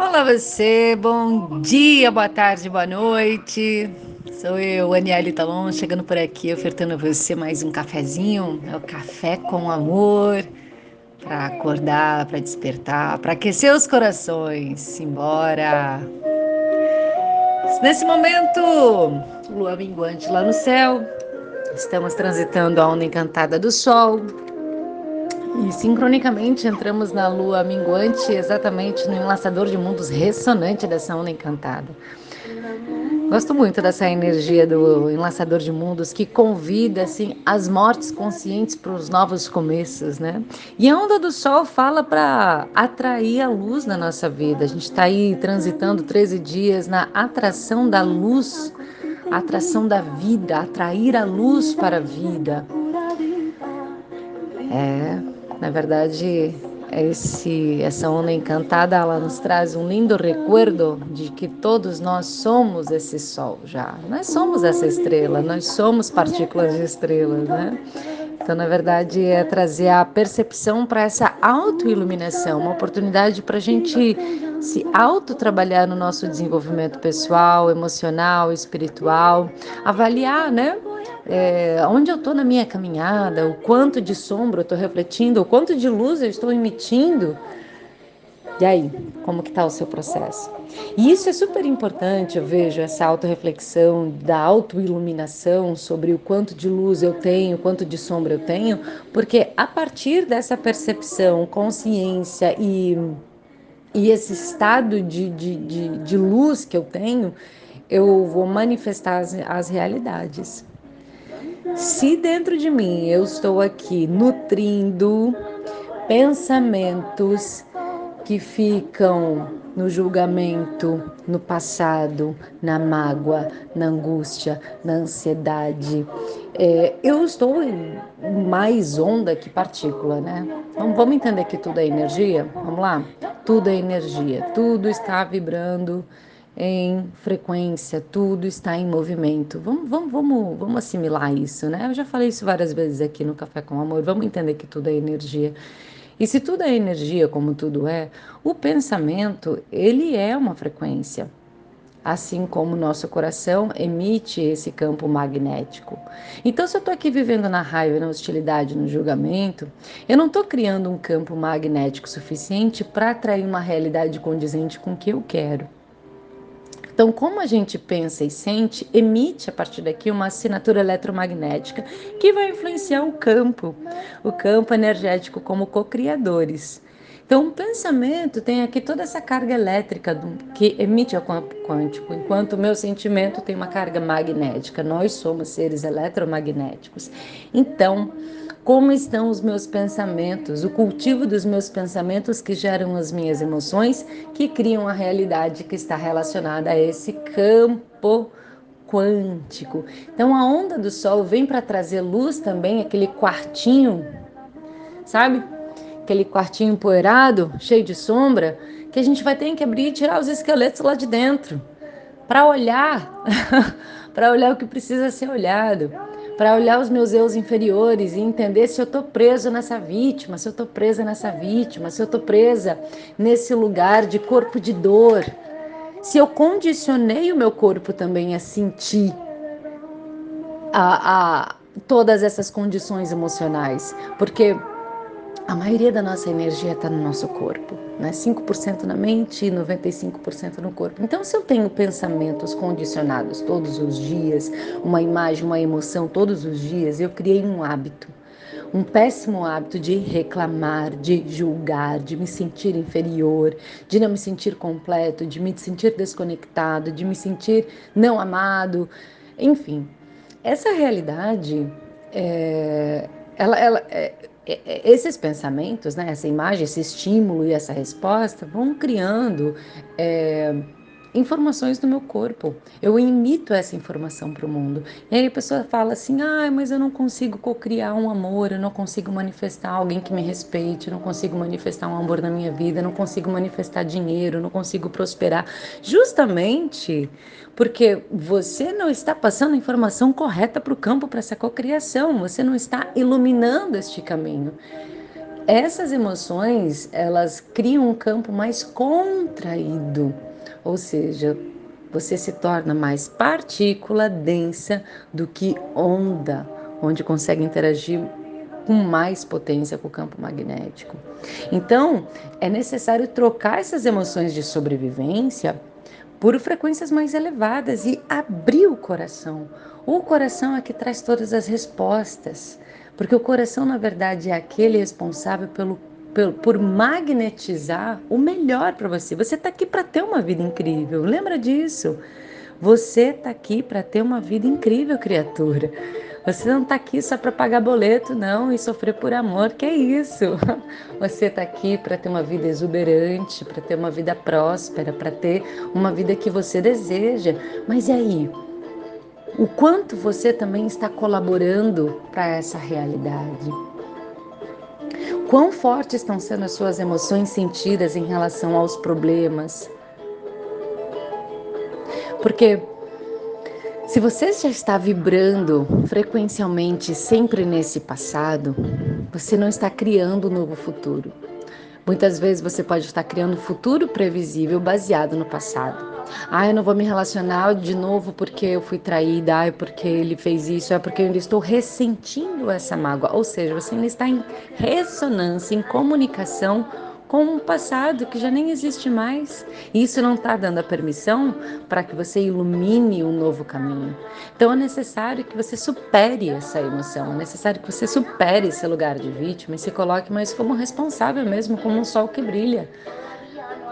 Olá você, bom dia, boa tarde, boa noite. Sou eu, Aniele Talon, chegando por aqui, ofertando a você mais um cafezinho. É o café com amor para acordar, para despertar, para aquecer os corações. Simbora! Nesse momento, lua minguante lá no céu, estamos transitando a onda encantada do sol, e sincronicamente entramos na lua minguante, exatamente no enlaçador de mundos ressonante dessa onda encantada. Gosto muito dessa energia do enlaçador de mundos que convida assim as mortes conscientes para os novos começos, né? E a onda do sol fala para atrair a luz na nossa vida. A gente está aí transitando 13 dias na atração da luz, atração da vida, atrair a luz para a vida. É, na verdade, esse, essa onda encantada ela nos traz um lindo recuerdo de que todos nós somos esse sol já. Nós somos essa estrela, nós somos partículas de estrelas, né? Então, na verdade, é trazer a percepção para essa autoiluminação, uma oportunidade para a gente se auto-trabalhar no nosso desenvolvimento pessoal, emocional, espiritual, avaliar, né? é, onde eu estou na minha caminhada, o quanto de sombra eu estou refletindo, o quanto de luz eu estou emitindo. E aí, como que está o seu processo? E isso é super importante, eu vejo, essa autorreflexão, da autoiluminação sobre o quanto de luz eu tenho, quanto de sombra eu tenho, porque a partir dessa percepção, consciência e, e esse estado de, de, de, de luz que eu tenho, eu vou manifestar as, as realidades. Se dentro de mim eu estou aqui nutrindo pensamentos que ficam no julgamento, no passado, na mágoa, na angústia, na ansiedade, é, eu estou mais onda que partícula, né? Então, vamos entender que tudo é energia? Vamos lá? Tudo é energia, tudo está vibrando em frequência, tudo está em movimento. Vamos, vamos, vamos, vamos assimilar isso, né? Eu já falei isso várias vezes aqui no Café com Amor. Vamos entender que tudo é energia. E se tudo é energia, como tudo é, o pensamento, ele é uma frequência. Assim como o nosso coração emite esse campo magnético. Então, se eu estou aqui vivendo na raiva, na hostilidade, no julgamento, eu não estou criando um campo magnético suficiente para atrair uma realidade condizente com o que eu quero. Então, como a gente pensa e sente, emite a partir daqui uma assinatura eletromagnética que vai influenciar o campo, o campo energético como co-criadores. Então, o pensamento tem aqui toda essa carga elétrica que emite o campo quântico, enquanto o meu sentimento tem uma carga magnética. Nós somos seres eletromagnéticos. Então, como estão os meus pensamentos, o cultivo dos meus pensamentos que geram as minhas emoções, que criam a realidade que está relacionada a esse campo quântico. Então a onda do sol vem para trazer luz também, aquele quartinho, sabe? Aquele quartinho empoeirado, cheio de sombra, que a gente vai ter que abrir e tirar os esqueletos lá de dentro, para olhar, para olhar o que precisa ser olhado para olhar os meus eus inferiores e entender se eu estou preso nessa vítima, se eu estou presa nessa vítima, se eu estou presa nesse lugar de corpo de dor, se eu condicionei o meu corpo também a sentir a, a todas essas condições emocionais, porque a maioria da nossa energia está no nosso corpo, né? 5% na mente e 95% no corpo. Então, se eu tenho pensamentos condicionados todos os dias, uma imagem, uma emoção todos os dias, eu criei um hábito. Um péssimo hábito de reclamar, de julgar, de me sentir inferior, de não me sentir completo, de me sentir desconectado, de me sentir não amado, enfim. Essa realidade, é, ela, ela é, esses pensamentos, né, essa imagem, esse estímulo e essa resposta vão criando é, informações no meu corpo. Eu imito essa informação para o mundo. E aí a pessoa fala assim: ah, mas eu não consigo co-criar um amor, eu não consigo manifestar alguém que me respeite, eu não consigo manifestar um amor na minha vida, eu não consigo manifestar dinheiro, eu não consigo prosperar. Justamente porque você não está passando a informação correta para o campo para essa cocriação, você não está iluminando este caminho. essas emoções, elas criam um campo mais contraído, ou seja, você se torna mais partícula densa do que onda, onde consegue interagir com mais potência com o campo magnético. Então, é necessário trocar essas emoções de sobrevivência por frequências mais elevadas e abrir o coração. O coração é que traz todas as respostas, porque o coração, na verdade, é aquele responsável pelo, por magnetizar o melhor para você. Você está aqui para ter uma vida incrível, lembra disso? Você está aqui para ter uma vida incrível, criatura. Você não está aqui só para pagar boleto, não, e sofrer por amor, que é isso. Você está aqui para ter uma vida exuberante, para ter uma vida próspera, para ter uma vida que você deseja. Mas e aí? O quanto você também está colaborando para essa realidade? Quão fortes estão sendo as suas emoções sentidas em relação aos problemas? Porque se você já está vibrando frequencialmente sempre nesse passado, você não está criando um novo futuro. Muitas vezes você pode estar criando um futuro previsível baseado no passado. Ah, eu não vou me relacionar de novo porque eu fui traída, ah, é porque ele fez isso, é porque eu ainda estou ressentindo essa mágoa. Ou seja, você ainda está em ressonância, em comunicação com um passado que já nem existe mais. E isso não está dando a permissão para que você ilumine um novo caminho. Então é necessário que você supere essa emoção, é necessário que você supere esse lugar de vítima e se coloque mais como responsável mesmo, como um sol que brilha.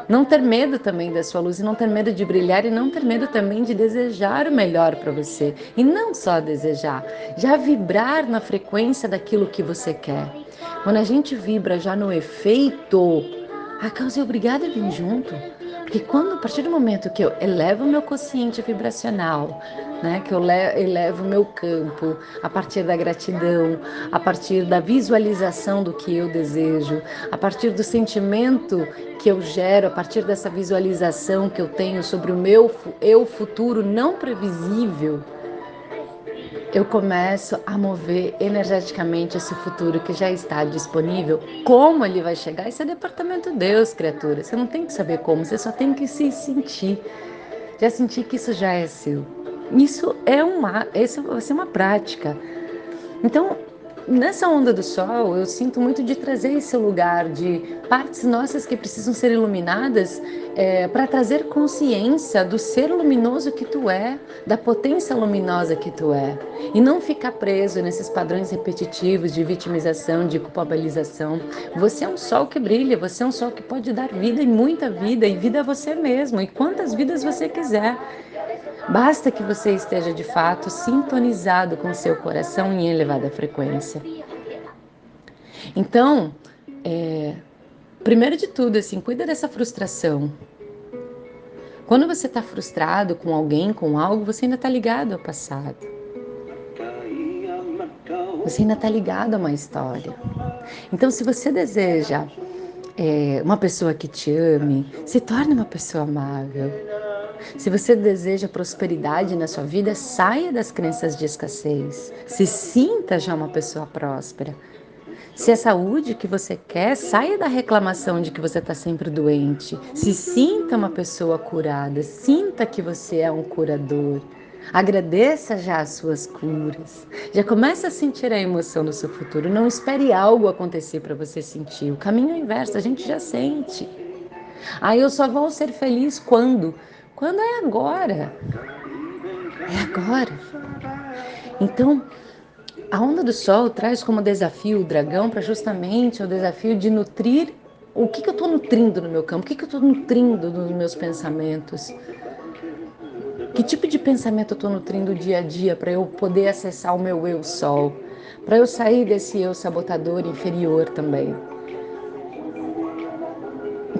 Não ter medo também da sua luz e não ter medo de brilhar e não ter medo também de desejar o melhor para você. E não só desejar, já vibrar na frequência daquilo que você quer. Quando a gente vibra já no efeito, a causa é obrigada a vir junto. Porque quando, a partir do momento que eu elevo o meu consciente vibracional, né, que eu elevo o meu campo a partir da gratidão, a partir da visualização do que eu desejo, a partir do sentimento que eu gero, a partir dessa visualização que eu tenho sobre o meu eu futuro não previsível, eu começo a mover energeticamente esse futuro que já está disponível. Como ele vai chegar? Isso é departamento Deus, criatura. Você não tem que saber como, você só tem que se sentir. Já sentir que isso já é seu. Isso é uma, isso vai ser uma prática. Então, nessa onda do sol, eu sinto muito de trazer esse lugar de partes nossas que precisam ser iluminadas é, para trazer consciência do ser luminoso que tu é, da potência luminosa que tu é, e não ficar preso nesses padrões repetitivos de vitimização, de culpabilização. Você é um sol que brilha, você é um sol que pode dar vida e muita vida, e vida a você mesmo, e quantas vidas você quiser. Basta que você esteja de fato sintonizado com seu coração em elevada frequência. Então, é, primeiro de tudo, assim, cuida dessa frustração. Quando você está frustrado com alguém, com algo, você ainda está ligado ao passado. Você ainda está ligado a uma história. Então, se você deseja é, uma pessoa que te ame, se torne uma pessoa amável. Se você deseja prosperidade na sua vida, saia das crenças de escassez. Se sinta já uma pessoa próspera. Se é saúde que você quer, saia da reclamação de que você está sempre doente. Se sinta uma pessoa curada. Sinta que você é um curador. Agradeça já as suas curas. Já comece a sentir a emoção do seu futuro. Não espere algo acontecer para você sentir. O caminho é inverso, a gente já sente. Aí eu só vou ser feliz quando? Quando é agora. É agora. Então, a onda do sol traz como desafio o dragão para justamente o desafio de nutrir o que, que eu estou nutrindo no meu campo, o que, que eu estou nutrindo nos meus pensamentos. Que tipo de pensamento eu estou nutrindo dia a dia para eu poder acessar o meu eu sol? Para eu sair desse eu sabotador inferior também?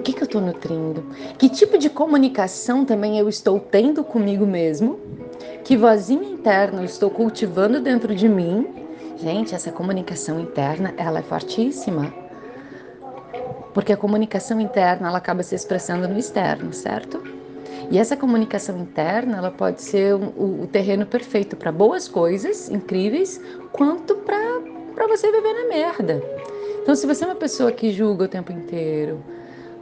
Que, que eu estou nutrindo? Que tipo de comunicação também eu estou tendo comigo mesmo? Que vozinha interna eu estou cultivando dentro de mim? Gente, essa comunicação interna, ela é fortíssima. Porque a comunicação interna, ela acaba se expressando no externo, certo? E essa comunicação interna, ela pode ser o, o terreno perfeito para boas coisas incríveis, quanto para você viver na merda. Então, se você é uma pessoa que julga o tempo inteiro,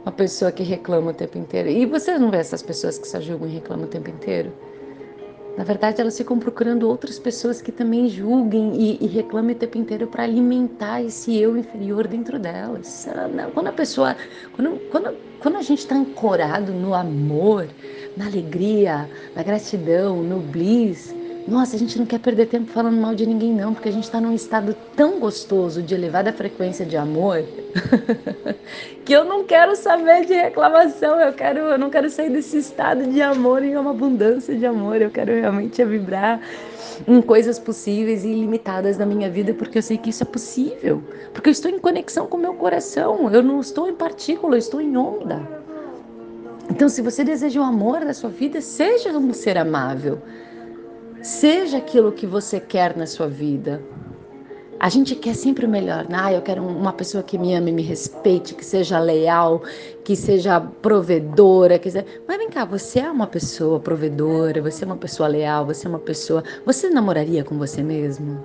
uma pessoa que reclama o tempo inteiro, e você não vê essas pessoas que só julgam e reclamam o tempo inteiro, na verdade, elas ficam procurando outras pessoas que também julguem e, e reclamem o tempo inteiro para alimentar esse eu inferior dentro delas. Quando a pessoa, quando, quando, quando a gente está ancorado no amor, na alegria, na gratidão, no bliss, nossa, a gente não quer perder tempo falando mal de ninguém, não, porque a gente está num estado tão gostoso de elevada frequência de amor que eu não quero saber de reclamação. Eu quero, eu não quero sair desse estado de amor em uma abundância de amor. Eu quero realmente vibrar em coisas possíveis e ilimitadas da minha vida, porque eu sei que isso é possível. Porque eu estou em conexão com o meu coração. Eu não estou em partícula, eu estou em onda. Então, se você deseja o amor da sua vida, seja um ser amável. Seja aquilo que você quer na sua vida. A gente quer sempre o melhor, né? Ah, eu quero uma pessoa que me ame, me respeite, que seja leal, que seja provedora, que seja... Mas vem cá, você é uma pessoa provedora, você é uma pessoa leal, você é uma pessoa. Você namoraria com você mesmo?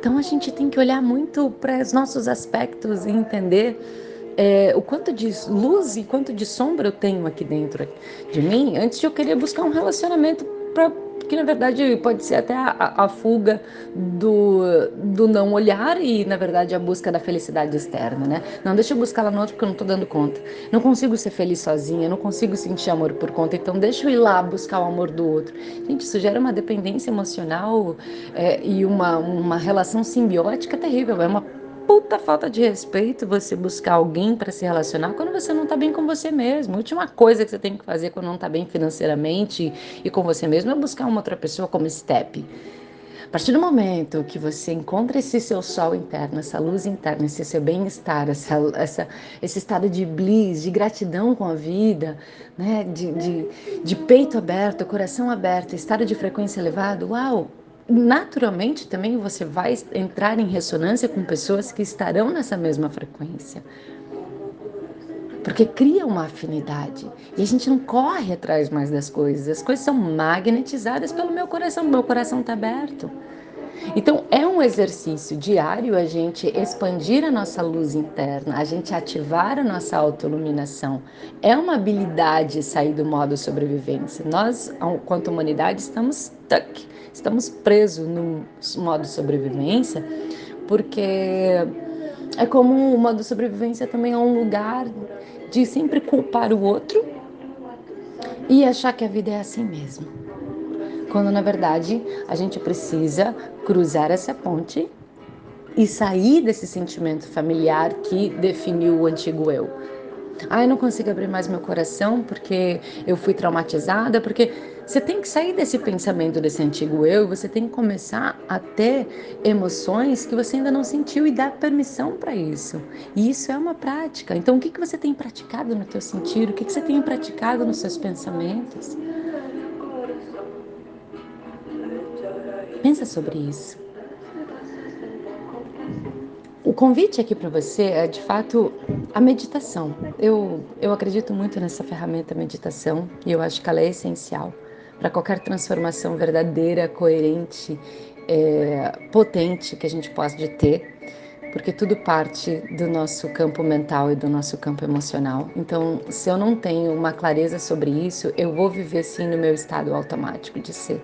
Então a gente tem que olhar muito para os nossos aspectos e entender é, o quanto de luz e quanto de sombra eu tenho aqui dentro de mim antes eu querer buscar um relacionamento para que na verdade pode ser até a, a, fuga do, do não olhar e na verdade a busca da felicidade externa, né? Não, deixa eu buscar lá no outro porque eu não tô dando conta. Não consigo ser feliz sozinha, não consigo sentir amor por conta, então deixa eu ir lá buscar o amor do outro. Gente, isso gera uma dependência emocional é, e uma, uma relação simbiótica terrível, é uma puta falta de respeito você buscar alguém para se relacionar quando você não tá bem com você mesmo. A última coisa que você tem que fazer quando não tá bem financeiramente e com você mesmo é buscar uma outra pessoa como step. A partir do momento que você encontra esse seu sol interno, essa luz interna, esse seu bem-estar, essa, essa, esse estado de bliss, de gratidão com a vida, né? de, de, de peito aberto, coração aberto, estado de frequência elevado, uau! Naturalmente também você vai entrar em ressonância com pessoas que estarão nessa mesma frequência. Porque cria uma afinidade. E a gente não corre atrás mais das coisas. As coisas são magnetizadas pelo meu coração. Meu coração está aberto. Então, é um exercício diário a gente expandir a nossa luz interna, a gente ativar a nossa autoiluminação. É uma habilidade sair do modo sobrevivência. Nós, quanto humanidade, estamos stuck estamos presos no modo sobrevivência, porque é como o modo sobrevivência também é um lugar de sempre culpar o outro e achar que a vida é assim mesmo. Quando na verdade a gente precisa cruzar essa ponte e sair desse sentimento familiar que definiu o antigo eu. Ah, eu não consigo abrir mais meu coração porque eu fui traumatizada, porque você tem que sair desse pensamento desse antigo eu, você tem que começar a ter emoções que você ainda não sentiu e dar permissão para isso. E isso é uma prática. Então, o que, que você tem praticado no teu sentir? O que, que você tem praticado nos seus pensamentos? Pensa sobre isso. O convite aqui para você é, de fato, a meditação. Eu, eu acredito muito nessa ferramenta meditação e eu acho que ela é essencial para qualquer transformação verdadeira, coerente, é, potente que a gente possa ter, porque tudo parte do nosso campo mental e do nosso campo emocional. Então, se eu não tenho uma clareza sobre isso, eu vou viver sim no meu estado automático de ser.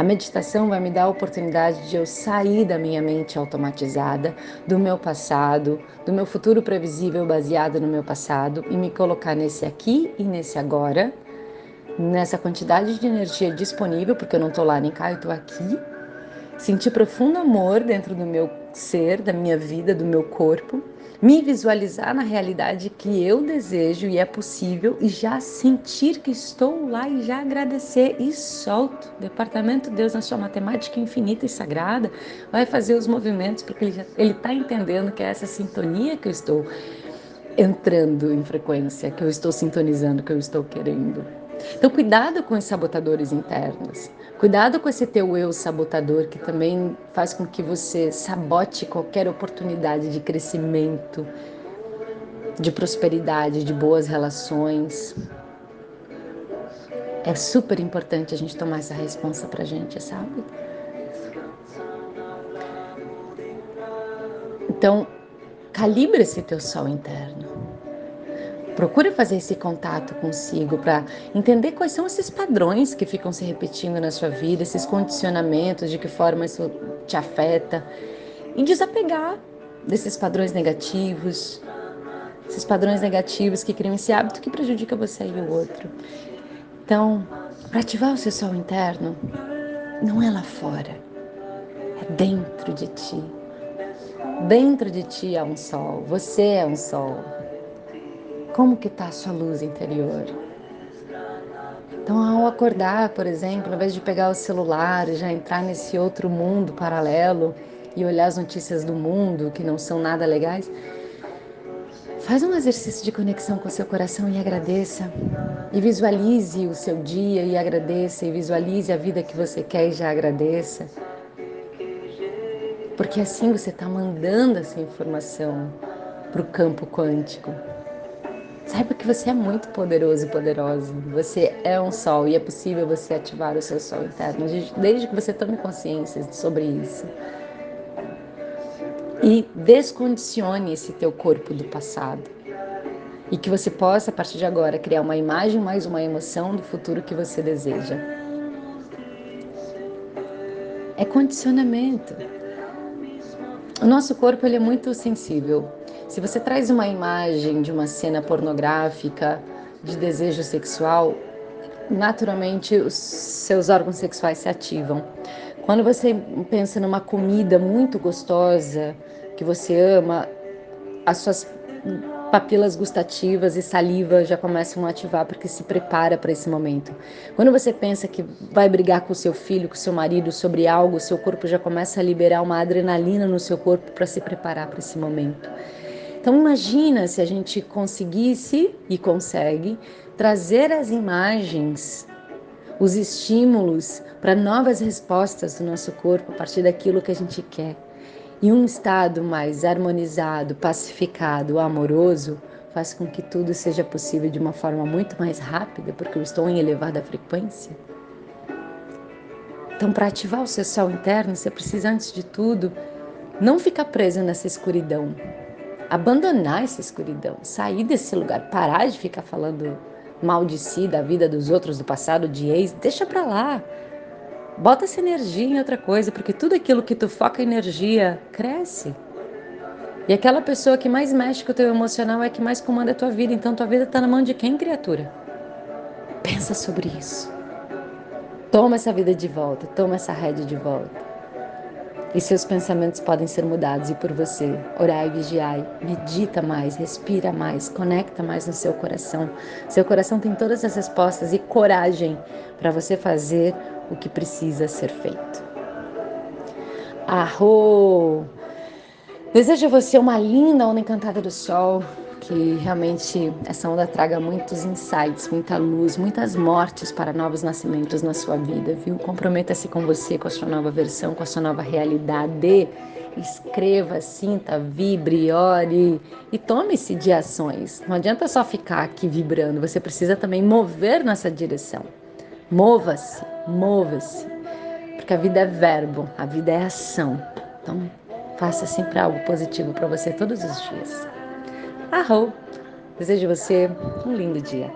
A meditação vai me dar a oportunidade de eu sair da minha mente automatizada, do meu passado, do meu futuro previsível baseado no meu passado e me colocar nesse aqui e nesse agora nessa quantidade de energia disponível, porque eu não estou lá nem cá, eu estou aqui. Sentir profundo amor dentro do meu ser, da minha vida, do meu corpo. Me visualizar na realidade que eu desejo e é possível e já sentir que estou lá e já agradecer e solto. Departamento Deus na sua matemática infinita e sagrada vai fazer os movimentos porque ele está entendendo que é essa sintonia que eu estou entrando em frequência, que eu estou sintonizando, que eu estou querendo. Então, cuidado com os sabotadores internos. Cuidado com esse teu eu sabotador que também faz com que você sabote qualquer oportunidade de crescimento, de prosperidade, de boas relações. É super importante a gente tomar essa responsa pra gente, sabe? Então, calibre esse teu sol interno. Procure fazer esse contato consigo para entender quais são esses padrões que ficam se repetindo na sua vida, esses condicionamentos, de que forma isso te afeta e desapegar desses padrões negativos, esses padrões negativos que criam esse hábito que prejudica você e o outro. Então, para ativar o seu sol interno, não é lá fora, é dentro de ti. Dentro de ti há um sol, você é um sol. Como que está a sua luz interior? Então, ao acordar, por exemplo, ao invés de pegar o celular e já entrar nesse outro mundo paralelo e olhar as notícias do mundo que não são nada legais, Faz um exercício de conexão com o seu coração e agradeça. E visualize o seu dia e agradeça. E visualize a vida que você quer e já agradeça. Porque assim você está mandando essa informação para o campo quântico. Saiba que você é muito poderoso e poderosa. Você é um sol e é possível você ativar o seu sol interno desde que você tome consciência sobre isso e descondicione esse teu corpo do passado. E que você possa, a partir de agora, criar uma imagem mais uma emoção do futuro que você deseja. É condicionamento. O nosso corpo ele é muito sensível. Se você traz uma imagem de uma cena pornográfica, de desejo sexual, naturalmente os seus órgãos sexuais se ativam. Quando você pensa numa comida muito gostosa, que você ama, as suas papilas gustativas e saliva já começam a ativar porque se prepara para esse momento. Quando você pensa que vai brigar com seu filho, com seu marido sobre algo, seu corpo já começa a liberar uma adrenalina no seu corpo para se preparar para esse momento. Então imagina se a gente conseguisse e consegue trazer as imagens, os estímulos para novas respostas do nosso corpo a partir daquilo que a gente quer. E um estado mais harmonizado, pacificado, amoroso, faz com que tudo seja possível de uma forma muito mais rápida, porque eu estou em elevada frequência. Então, para ativar o seu sol interno, você precisa, antes de tudo, não ficar preso nessa escuridão. Abandonar essa escuridão, sair desse lugar, parar de ficar falando mal de si, da vida dos outros, do passado, de ex, deixa para lá. Bota essa energia em outra coisa, porque tudo aquilo que tu foca energia cresce. E aquela pessoa que mais mexe com o teu emocional é que mais comanda a tua vida. Então tua vida está na mão de quem, criatura? Pensa sobre isso. Toma essa vida de volta, toma essa rede de volta. E seus pensamentos podem ser mudados e por você. Orai, vigiai, medita mais, respira mais, conecta mais no seu coração. Seu coração tem todas as respostas e coragem para você fazer o que precisa ser feito. Arro! Desejo a você uma linda onda encantada do sol, que realmente essa onda traga muitos insights, muita luz, muitas mortes para novos nascimentos na sua vida, viu? Comprometa-se com você, com a sua nova versão, com a sua nova realidade. Escreva, sinta, vibre, ore e tome-se de ações. Não adianta só ficar aqui vibrando, você precisa também mover nessa direção. Mova-se, mova-se. Porque a vida é verbo, a vida é ação. Então, faça sempre algo positivo para você todos os dias. Arro! Desejo você um lindo dia.